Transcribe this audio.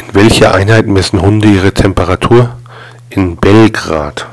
In welcher Einheit messen Hunde ihre Temperatur? In Belgrad.